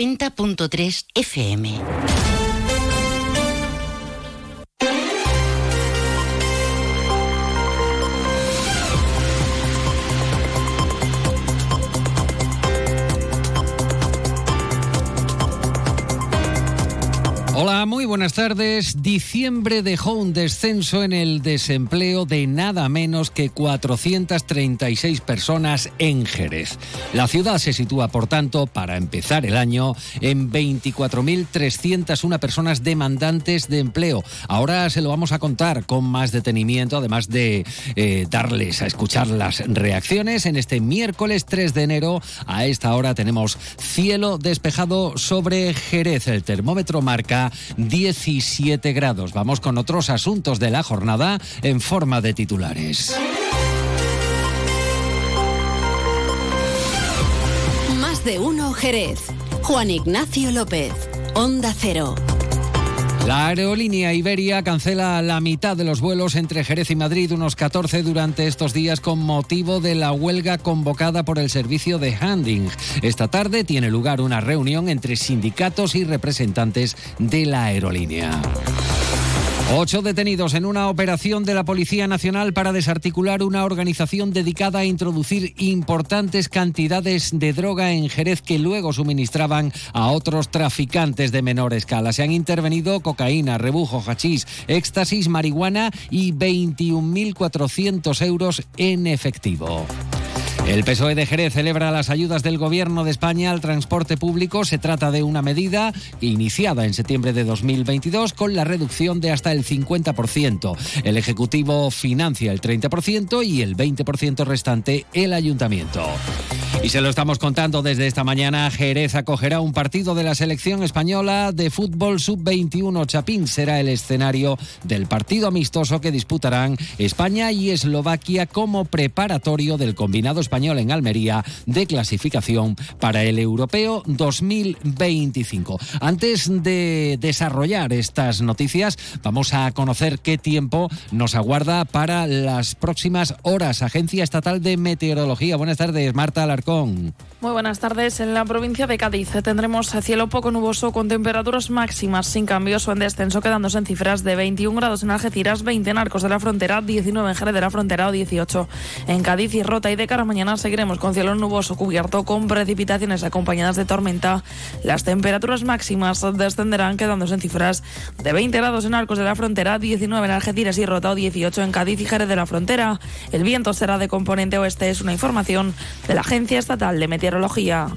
90.3 FM. Muy buenas tardes. Diciembre dejó un descenso en el desempleo de nada menos que 436 personas en Jerez. La ciudad se sitúa, por tanto, para empezar el año, en 24.301 personas demandantes de empleo. Ahora se lo vamos a contar con más detenimiento, además de eh, darles a escuchar las reacciones. En este miércoles 3 de enero, a esta hora, tenemos cielo despejado sobre Jerez. El termómetro marca 17 grados. Vamos con otros asuntos de la jornada en forma de titulares. Más de uno Jerez. Juan Ignacio López. Onda Cero. La aerolínea Iberia cancela la mitad de los vuelos entre Jerez y Madrid, unos 14 durante estos días con motivo de la huelga convocada por el servicio de handing. Esta tarde tiene lugar una reunión entre sindicatos y representantes de la aerolínea. Ocho detenidos en una operación de la Policía Nacional para desarticular una organización dedicada a introducir importantes cantidades de droga en Jerez que luego suministraban a otros traficantes de menor escala. Se han intervenido cocaína, rebujo, hachís, éxtasis, marihuana y 21.400 euros en efectivo. El PSOE de Jerez celebra las ayudas del Gobierno de España al transporte público. Se trata de una medida iniciada en septiembre de 2022 con la reducción de hasta el 50%. El Ejecutivo financia el 30% y el 20% restante el Ayuntamiento. Y se lo estamos contando desde esta mañana. Jerez acogerá un partido de la selección española de fútbol sub-21. Chapín será el escenario del partido amistoso que disputarán España y Eslovaquia como preparatorio del combinado español en Almería de clasificación para el Europeo 2025. Antes de desarrollar estas noticias, vamos a conocer qué tiempo nos aguarda para las próximas horas. Agencia Estatal de Meteorología. Buenas tardes, Marta Alarcón. Muy buenas tardes. En la provincia de Cádiz tendremos cielo poco nuboso con temperaturas máximas sin cambios o en descenso, quedándose en cifras de 21 grados en Algeciras, 20 en Arcos de la Frontera, 19 en Jerez de la Frontera o 18 en Cádiz y Rota. Y de cara a mañana seguiremos con cielo nuboso cubierto con precipitaciones acompañadas de tormenta. Las temperaturas máximas descenderán, quedándose en cifras de 20 grados en Arcos de la Frontera, 19 en Algeciras y Rota o 18 en Cádiz y Jerez de la Frontera. El viento será de componente oeste, es una información de la agencia Estatal de Meteorología.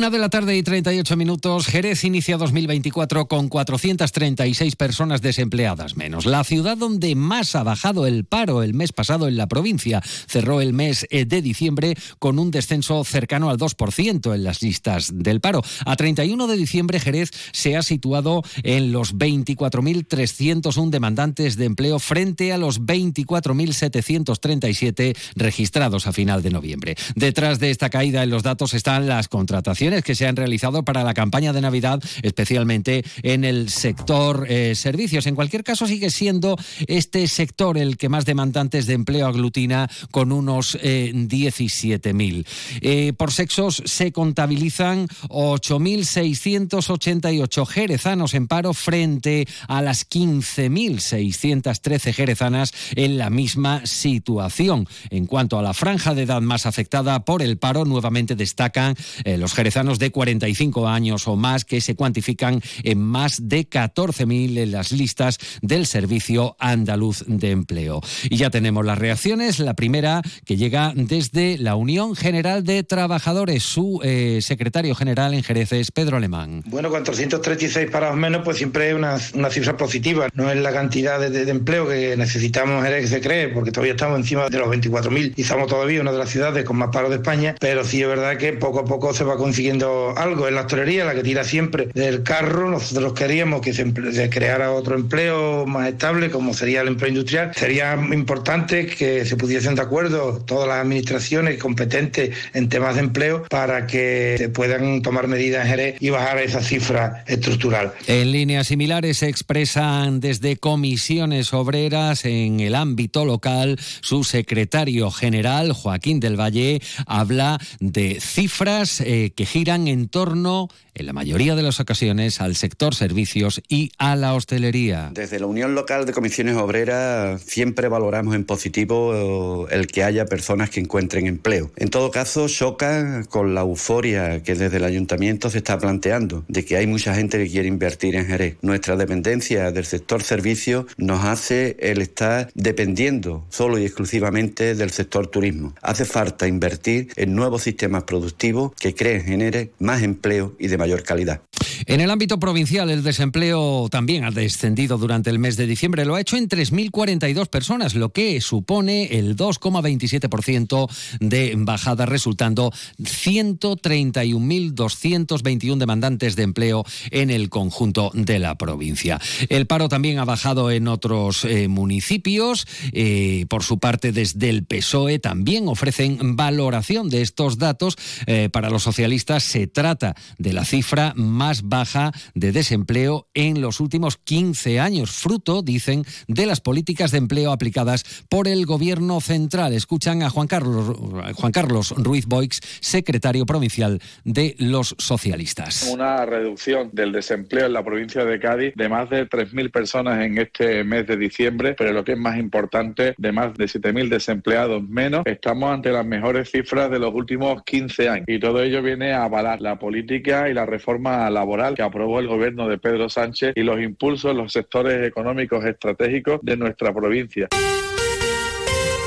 Una de la tarde y 38 minutos, Jerez inicia 2024 con 436 personas desempleadas menos. La ciudad donde más ha bajado el paro el mes pasado en la provincia cerró el mes eh, de diciembre con un descenso cercano al 2% en las listas del paro. A 31 de diciembre, Jerez se ha situado en los 24.301 demandantes de empleo frente a los 24.737 registrados a final de noviembre. Detrás de esta caída en los datos están las contrataciones que se han realizado para la campaña de Navidad, especialmente en el sector eh, servicios. En cualquier caso, sigue siendo este sector el que más demandantes de empleo aglutina con unos 17.000. Eh, eh, por sexos se contabilizan 8.688 jerezanos en paro frente a las 15.613 jerezanas en la misma situación. En cuanto a la franja de edad más afectada por el paro, nuevamente destacan los jerezanos de 45 años o más que se cuantifican en más de 14.000 en las listas del Servicio Andaluz de Empleo. Y ya tenemos las reacciones. La primera que llega desde la Unión General de Trabajadores. Su eh, secretario general en Jerez es Pedro Alemán. Bueno, 436 parados menos, pues siempre es una, cifra positiva. No es la cantidad de, empleo que necesitamos Jerez se cree, porque todavía estamos encima de los 24.000 y estamos todavía una de las ciudades con más paro de España, pero sí es verdad que poco a poco se va consiguiendo algo. En la hostelería, la que tira siempre del carro, nosotros queríamos que se, creara otro empleo más estable, como sería el empleo industrial. Sería importante que se pudiesen de acuerdo todas las administraciones competentes en temas de empleo para que se puedan tomar medidas en Jerez y bajar esa cifra estructural. En líneas similares se expresan desde comisiones obreras en el ámbito local. Su secretario general, Joaquín del Valle, habla de cifras eh, que giran en torno en la mayoría de las ocasiones al sector servicios y a la hostelería. Desde la Unión Local de Comisiones Obreras siempre valoramos en positivo el que haya personas que encuentren empleo. En todo caso, choca con la euforia que desde el ayuntamiento se está planteando de que hay mucha gente que quiere invertir en Jerez. Nuestra dependencia del sector servicios nos hace el estar dependiendo solo y exclusivamente del sector turismo. Hace falta invertir en nuevos sistemas productivos que creen, más empleo y de mayor calidad. En el ámbito provincial, el desempleo también ha descendido durante el mes de diciembre. Lo ha hecho en 3.042 personas, lo que supone el 2,27% de bajada, resultando 131.221 demandantes de empleo en el conjunto de la provincia. El paro también ha bajado en otros eh, municipios. Eh, por su parte, desde el PSOE también ofrecen valoración de estos datos. Eh, para los socialistas se trata de la cifra más baja de desempleo en los últimos 15 años, fruto, dicen, de las políticas de empleo aplicadas por el gobierno central. Escuchan a Juan Carlos, Juan Carlos Ruiz Boix, secretario provincial de los socialistas. Una reducción del desempleo en la provincia de Cádiz de más de 3.000 personas en este mes de diciembre, pero lo que es más importante, de más de 7.000 desempleados menos. Estamos ante las mejores cifras de los últimos 15 años y todo ello viene avalar la política y la reforma laboral que aprobó el gobierno de Pedro Sánchez y los impulsos en los sectores económicos estratégicos de nuestra provincia.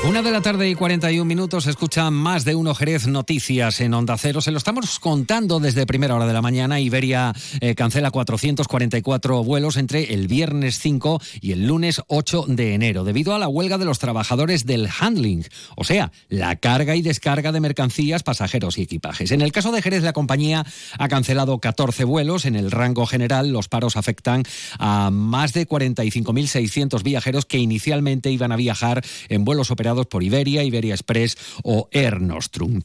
Una de la tarde y 41 minutos escucha más de uno Jerez Noticias en Onda Cero. Se lo estamos contando desde primera hora de la mañana. Iberia eh, cancela 444 vuelos entre el viernes 5 y el lunes 8 de enero debido a la huelga de los trabajadores del handling, o sea, la carga y descarga de mercancías, pasajeros y equipajes. En el caso de Jerez, la compañía ha cancelado 14 vuelos. En el rango general, los paros afectan a más de 45.600 viajeros que inicialmente iban a viajar en vuelos operados por Iberia, Iberia Express o Air Nostrum.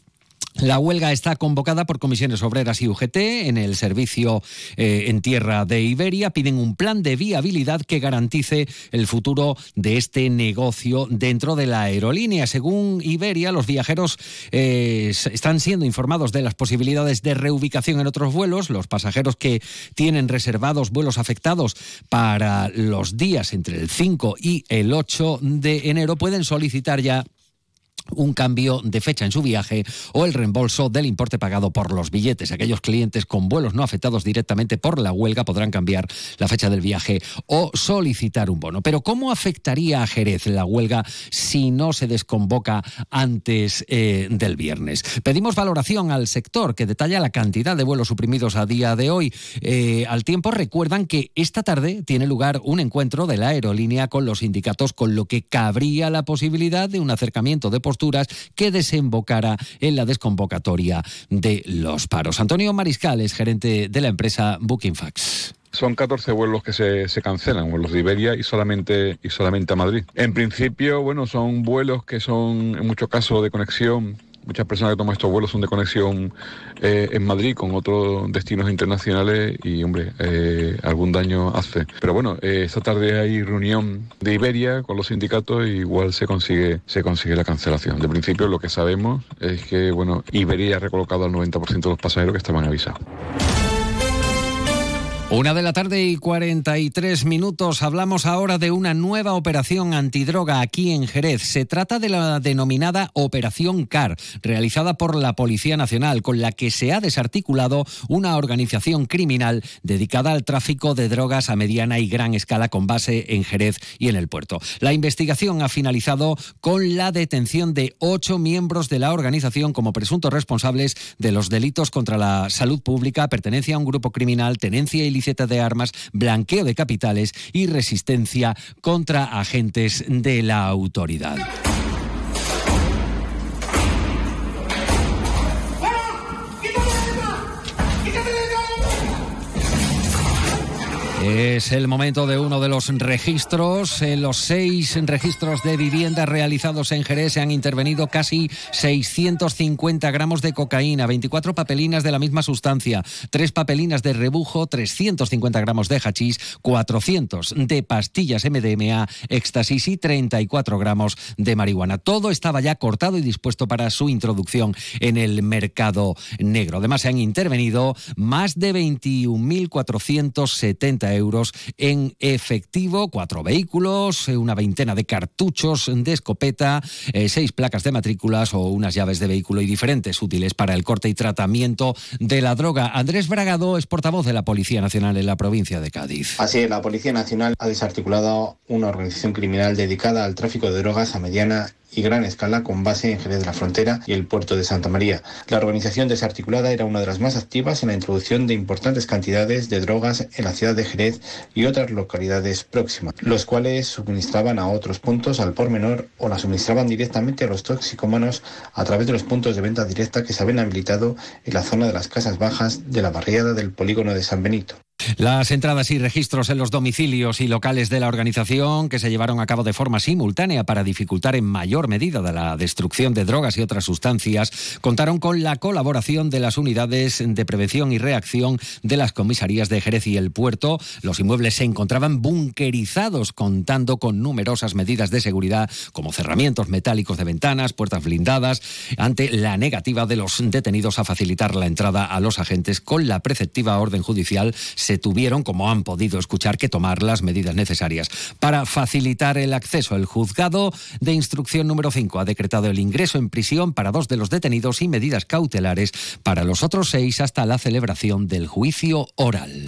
La huelga está convocada por comisiones obreras y UGT en el servicio eh, en tierra de Iberia. Piden un plan de viabilidad que garantice el futuro de este negocio dentro de la aerolínea. Según Iberia, los viajeros eh, están siendo informados de las posibilidades de reubicación en otros vuelos. Los pasajeros que tienen reservados vuelos afectados para los días entre el 5 y el 8 de enero pueden solicitar ya un cambio de fecha en su viaje o el reembolso del importe pagado por los billetes. Aquellos clientes con vuelos no afectados directamente por la huelga podrán cambiar la fecha del viaje o solicitar un bono. Pero ¿cómo afectaría a Jerez la huelga si no se desconvoca antes eh, del viernes? Pedimos valoración al sector que detalla la cantidad de vuelos suprimidos a día de hoy. Eh, al tiempo recuerdan que esta tarde tiene lugar un encuentro de la aerolínea con los sindicatos con lo que cabría la posibilidad de un acercamiento de que desembocara en la desconvocatoria de los paros. Antonio Mariscal es gerente de la empresa Bookingfax. Son 14 vuelos que se, cancelan, vuelos de Iberia y solamente, y solamente a Madrid. En principio, bueno, son vuelos que son en muchos casos de conexión muchas personas que toman estos vuelos son de conexión eh, en Madrid con otros destinos internacionales y, hombre, eh, algún daño hace. Pero bueno, eh, esta tarde hay reunión de Iberia con los sindicatos y igual se consigue, se consigue la cancelación. De principio lo que sabemos es que, bueno, Iberia ha recolocado al 90% de los pasajeros que estaban avisados. Una de la tarde y 43 minutos. Hablamos ahora de una nueva operación antidroga aquí en Jerez. Se trata de la denominada Operación CAR, realizada por la Policía Nacional, con la que se ha desarticulado una organización criminal dedicada al tráfico de drogas a mediana y gran escala con base en Jerez y en el puerto. La investigación ha finalizado con la detención de ocho miembros de la organización como presuntos responsables de los delitos contra la salud pública, pertenencia a un grupo criminal, tenencia de armas, blanqueo de capitales y resistencia contra agentes de la autoridad. Es el momento de uno de los registros. En los seis registros de vivienda realizados en Jerez se han intervenido casi 650 gramos de cocaína, 24 papelinas de la misma sustancia, tres papelinas de rebujo, 350 gramos de hachís, 400 de pastillas MDMA, éxtasis y 34 gramos de marihuana. Todo estaba ya cortado y dispuesto para su introducción en el mercado negro. Además, se han intervenido más de 21.470 euros en efectivo, cuatro vehículos, eh, una veintena de cartuchos de escopeta, eh, seis placas de matrículas o unas llaves de vehículo y diferentes útiles para el corte y tratamiento de la droga. Andrés Bragado es portavoz de la Policía Nacional en la provincia de Cádiz. Así es, la Policía Nacional ha desarticulado una organización criminal dedicada al tráfico de drogas a mediana y gran escala con base en Jerez de la Frontera y el puerto de Santa María. La organización desarticulada era una de las más activas en la introducción de importantes cantidades de drogas en la ciudad de Jerez y otras localidades próximas, los cuales suministraban a otros puntos al por menor o la suministraban directamente a los toxicómanos a través de los puntos de venta directa que se habían habilitado en la zona de las casas bajas de la barriada del polígono de San Benito. Las entradas y registros en los domicilios y locales de la organización, que se llevaron a cabo de forma simultánea para dificultar en mayor medida la destrucción de drogas y otras sustancias, contaron con la colaboración de las unidades de prevención y reacción de las comisarías de Jerez y el puerto. Los inmuebles se encontraban bunkerizados, contando con numerosas medidas de seguridad, como cerramientos metálicos de ventanas, puertas blindadas, ante la negativa de los detenidos a facilitar la entrada a los agentes con la preceptiva orden judicial se tuvieron, como han podido escuchar, que tomar las medidas necesarias para facilitar el acceso. El juzgado de instrucción número 5 ha decretado el ingreso en prisión para dos de los detenidos y medidas cautelares para los otros seis hasta la celebración del juicio oral.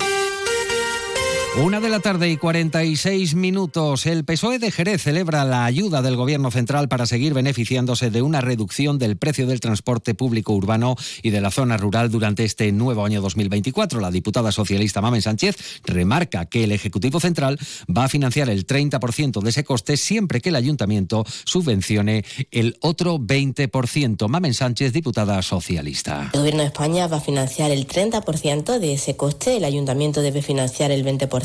Una de la tarde y 46 minutos. El PSOE de Jerez celebra la ayuda del Gobierno central para seguir beneficiándose de una reducción del precio del transporte público urbano y de la zona rural durante este nuevo año 2024. La diputada socialista Mamen Sánchez remarca que el Ejecutivo Central va a financiar el 30% de ese coste siempre que el Ayuntamiento subvencione el otro 20%. Mamen Sánchez, diputada socialista. El Gobierno de España va a financiar el 30% de ese coste. El Ayuntamiento debe financiar el 20%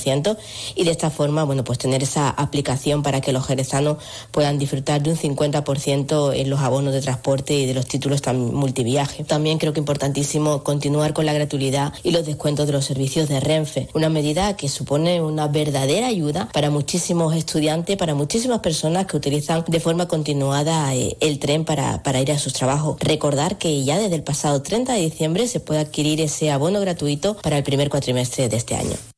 y de esta forma, bueno, pues tener esa aplicación para que los jerezanos puedan disfrutar de un 50% en los abonos de transporte y de los títulos multiviaje. También creo que importantísimo continuar con la gratuidad y los descuentos de los servicios de Renfe, una medida que supone una verdadera ayuda para muchísimos estudiantes, para muchísimas personas que utilizan de forma continuada eh, el tren para ir a sus trabajos. Recordar que ya desde el pasado 30 de diciembre se puede adquirir ese abono gratuito para el primer cuatrimestre de este año.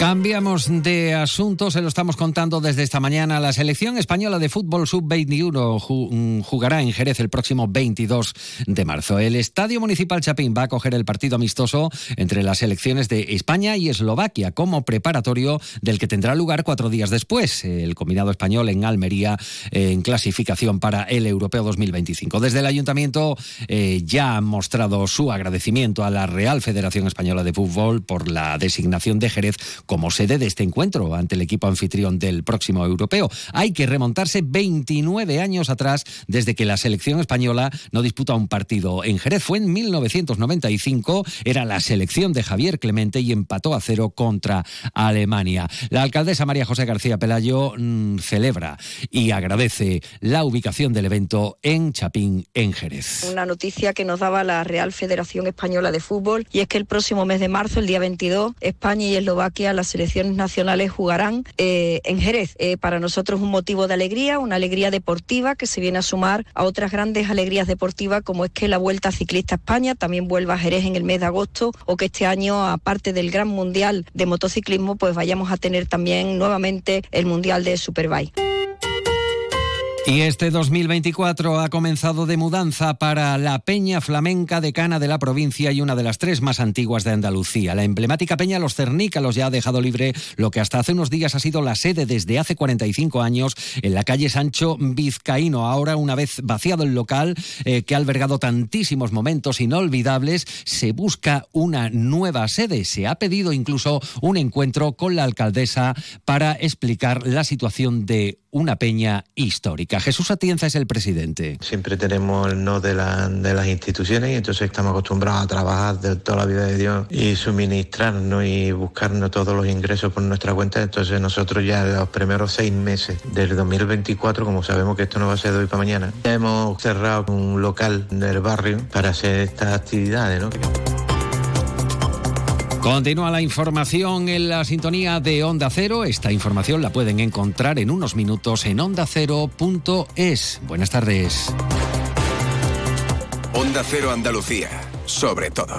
Cambiamos de asunto, se lo estamos contando desde esta mañana. La selección española de fútbol sub-21 mm, jugará en Jerez el próximo 22 de marzo. El Estadio Municipal Chapín va a coger el partido amistoso entre las selecciones de España y Eslovaquia como preparatorio del que tendrá lugar cuatro días después. El combinado español en Almería en clasificación para el Europeo 2025. Desde el ayuntamiento eh, ya han mostrado su agradecimiento a la Real Federación Española de Fútbol por la designación de Jerez como sede de este encuentro ante el equipo anfitrión del próximo europeo. Hay que remontarse 29 años atrás desde que la selección española no disputa un partido en Jerez. Fue en 1995, era la selección de Javier Clemente y empató a cero contra Alemania. La alcaldesa María José García Pelayo mm, celebra y agradece la ubicación del evento en Chapín, en Jerez. Una noticia que nos daba la Real Federación Española de Fútbol y es que el próximo mes de marzo, el día 22, España y Eslovaquia las selecciones nacionales jugarán eh, en Jerez. Eh, para nosotros un motivo de alegría, una alegría deportiva que se viene a sumar a otras grandes alegrías deportivas como es que la Vuelta Ciclista España también vuelva a Jerez en el mes de agosto o que este año, aparte del Gran Mundial de Motociclismo, pues vayamos a tener también nuevamente el Mundial de Superbike. Y este 2024 ha comenzado de mudanza para la Peña Flamenca de Cana de la provincia y una de las tres más antiguas de Andalucía. La emblemática Peña Los Cernícalos ya ha dejado libre lo que hasta hace unos días ha sido la sede desde hace 45 años en la calle Sancho Vizcaíno. Ahora, una vez vaciado el local eh, que ha albergado tantísimos momentos inolvidables, se busca una nueva sede. Se ha pedido incluso un encuentro con la alcaldesa para explicar la situación de una peña histórica. Jesús Atienza es el presidente. Siempre tenemos el no de, de las instituciones y entonces estamos acostumbrados a trabajar de toda la vida de Dios y suministrarnos y buscarnos todos los ingresos por nuestra cuenta. Entonces nosotros ya los primeros seis meses del 2024, como sabemos que esto no va a ser de hoy para mañana, ya hemos cerrado un local del barrio para hacer estas actividades. ¿no? Continúa la información en la sintonía de Onda Cero. Esta información la pueden encontrar en unos minutos en ondacero.es. Buenas tardes. Onda Cero Andalucía, sobre todo.